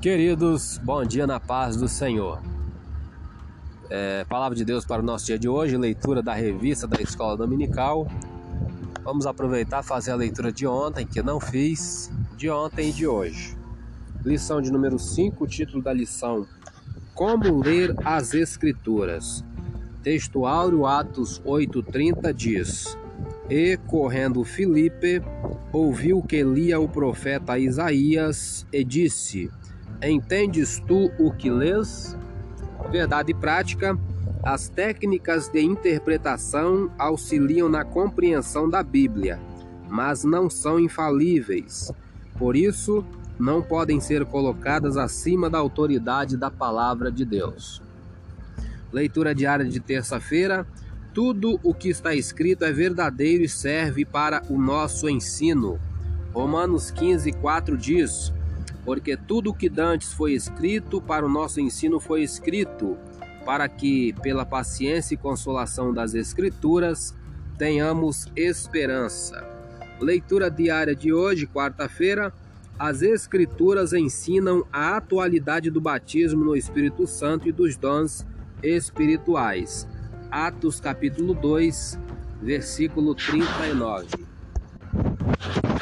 Queridos, bom dia na paz do Senhor. É, palavra de Deus para o nosso dia de hoje, leitura da revista da Escola Dominical. Vamos aproveitar fazer a leitura de ontem, que não fiz, de ontem e de hoje. Lição de número 5, título da lição: Como ler as Escrituras. Texto áureo, Atos 8,30 diz: E correndo Filipe, ouviu que lia o profeta Isaías e disse: Entendes tu o que lês? Verdade prática. As técnicas de interpretação auxiliam na compreensão da Bíblia, mas não são infalíveis. Por isso, não podem ser colocadas acima da autoridade da palavra de Deus. Leitura diária de terça-feira. Tudo o que está escrito é verdadeiro e serve para o nosso ensino. Romanos 15, 4 diz: porque tudo o que dantes foi escrito para o nosso ensino foi escrito, para que, pela paciência e consolação das Escrituras, tenhamos esperança. Leitura diária de hoje, quarta-feira. As Escrituras ensinam a atualidade do batismo no Espírito Santo e dos dons espirituais. Atos capítulo 2, versículo 39.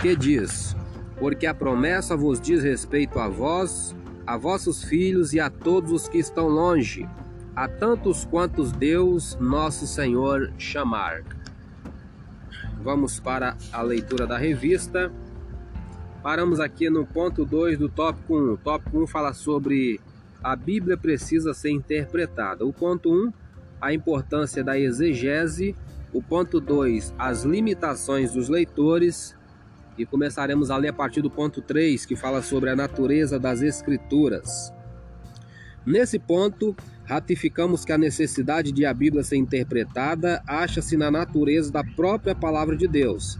Que diz: porque a promessa vos diz respeito a vós, a vossos filhos e a todos os que estão longe, a tantos quantos Deus, nosso Senhor, chamar. Vamos para a leitura da revista. Paramos aqui no ponto 2 do tópico 1. O tópico 1 fala sobre a Bíblia precisa ser interpretada. O ponto 1, a importância da exegese. O ponto 2, as limitações dos leitores e começaremos a ler a partir do ponto 3, que fala sobre a natureza das Escrituras. Nesse ponto, ratificamos que a necessidade de a Bíblia ser interpretada acha-se na natureza da própria palavra de Deus.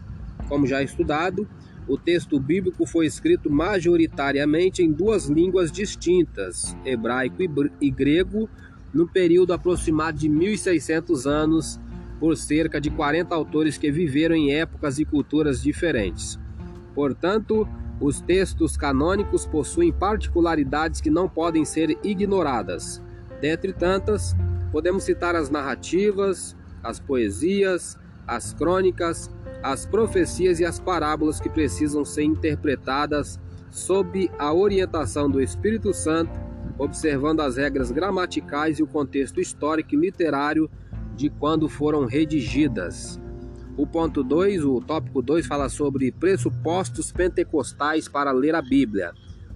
Como já estudado, o texto bíblico foi escrito majoritariamente em duas línguas distintas, hebraico e grego, no período aproximado de 1600 anos, por cerca de 40 autores que viveram em épocas e culturas diferentes. Portanto, os textos canônicos possuem particularidades que não podem ser ignoradas. Dentre tantas, podemos citar as narrativas, as poesias, as crônicas, as profecias e as parábolas que precisam ser interpretadas sob a orientação do Espírito Santo, observando as regras gramaticais e o contexto histórico e literário de quando foram redigidas. O ponto 2, o tópico 2, fala sobre pressupostos pentecostais para ler a Bíblia.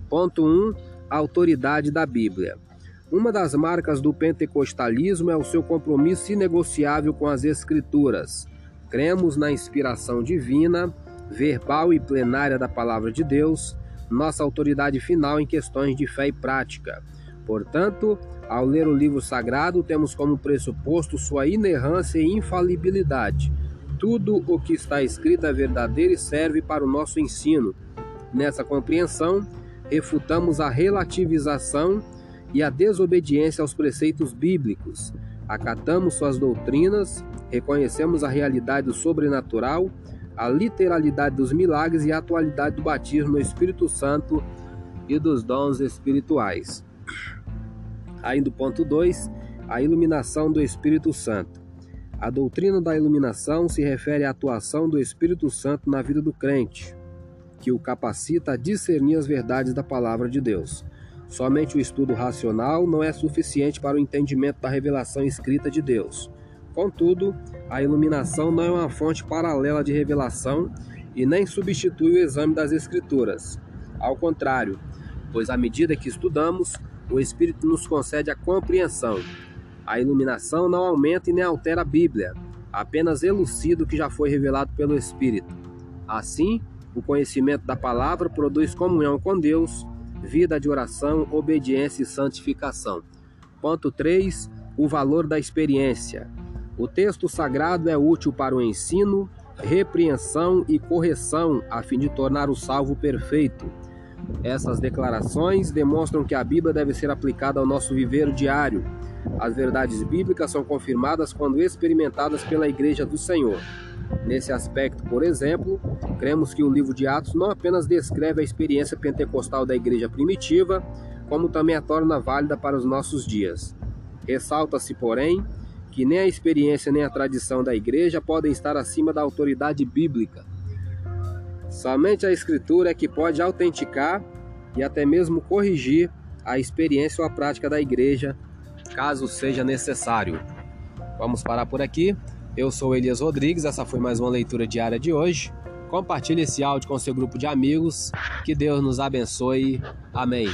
Ponto 1, um, autoridade da Bíblia. Uma das marcas do pentecostalismo é o seu compromisso inegociável com as Escrituras. Cremos na inspiração divina, verbal e plenária da Palavra de Deus, nossa autoridade final em questões de fé e prática. Portanto, ao ler o livro sagrado, temos como pressuposto sua inerrância e infalibilidade tudo o que está escrito é verdadeiro e serve para o nosso ensino. Nessa compreensão, refutamos a relativização e a desobediência aos preceitos bíblicos, acatamos suas doutrinas, reconhecemos a realidade do sobrenatural, a literalidade dos milagres e a atualidade do batismo no Espírito Santo e dos dons espirituais. Ainda o ponto 2, a iluminação do Espírito Santo. A doutrina da iluminação se refere à atuação do Espírito Santo na vida do crente, que o capacita a discernir as verdades da palavra de Deus. Somente o estudo racional não é suficiente para o entendimento da revelação escrita de Deus. Contudo, a iluminação não é uma fonte paralela de revelação e nem substitui o exame das Escrituras. Ao contrário, pois à medida que estudamos, o Espírito nos concede a compreensão, a iluminação não aumenta e nem altera a Bíblia, apenas elucida o que já foi revelado pelo Espírito. Assim, o conhecimento da palavra produz comunhão com Deus, vida de oração, obediência e santificação. Ponto 3. O valor da experiência. O texto sagrado é útil para o ensino, repreensão e correção, a fim de tornar o salvo perfeito. Essas declarações demonstram que a Bíblia deve ser aplicada ao nosso viver diário as verdades bíblicas são confirmadas quando experimentadas pela Igreja do Senhor. Nesse aspecto, por exemplo, cremos que o livro de Atos não apenas descreve a experiência pentecostal da igreja primitiva, como também a torna válida para os nossos dias. Ressalta-se, porém, que nem a experiência nem a tradição da igreja podem estar acima da autoridade bíblica. Somente a Escritura é que pode autenticar e até mesmo corrigir a experiência ou a prática da igreja, caso seja necessário. Vamos parar por aqui. Eu sou Elias Rodrigues, essa foi mais uma leitura diária de hoje. Compartilhe esse áudio com seu grupo de amigos. Que Deus nos abençoe. Amém.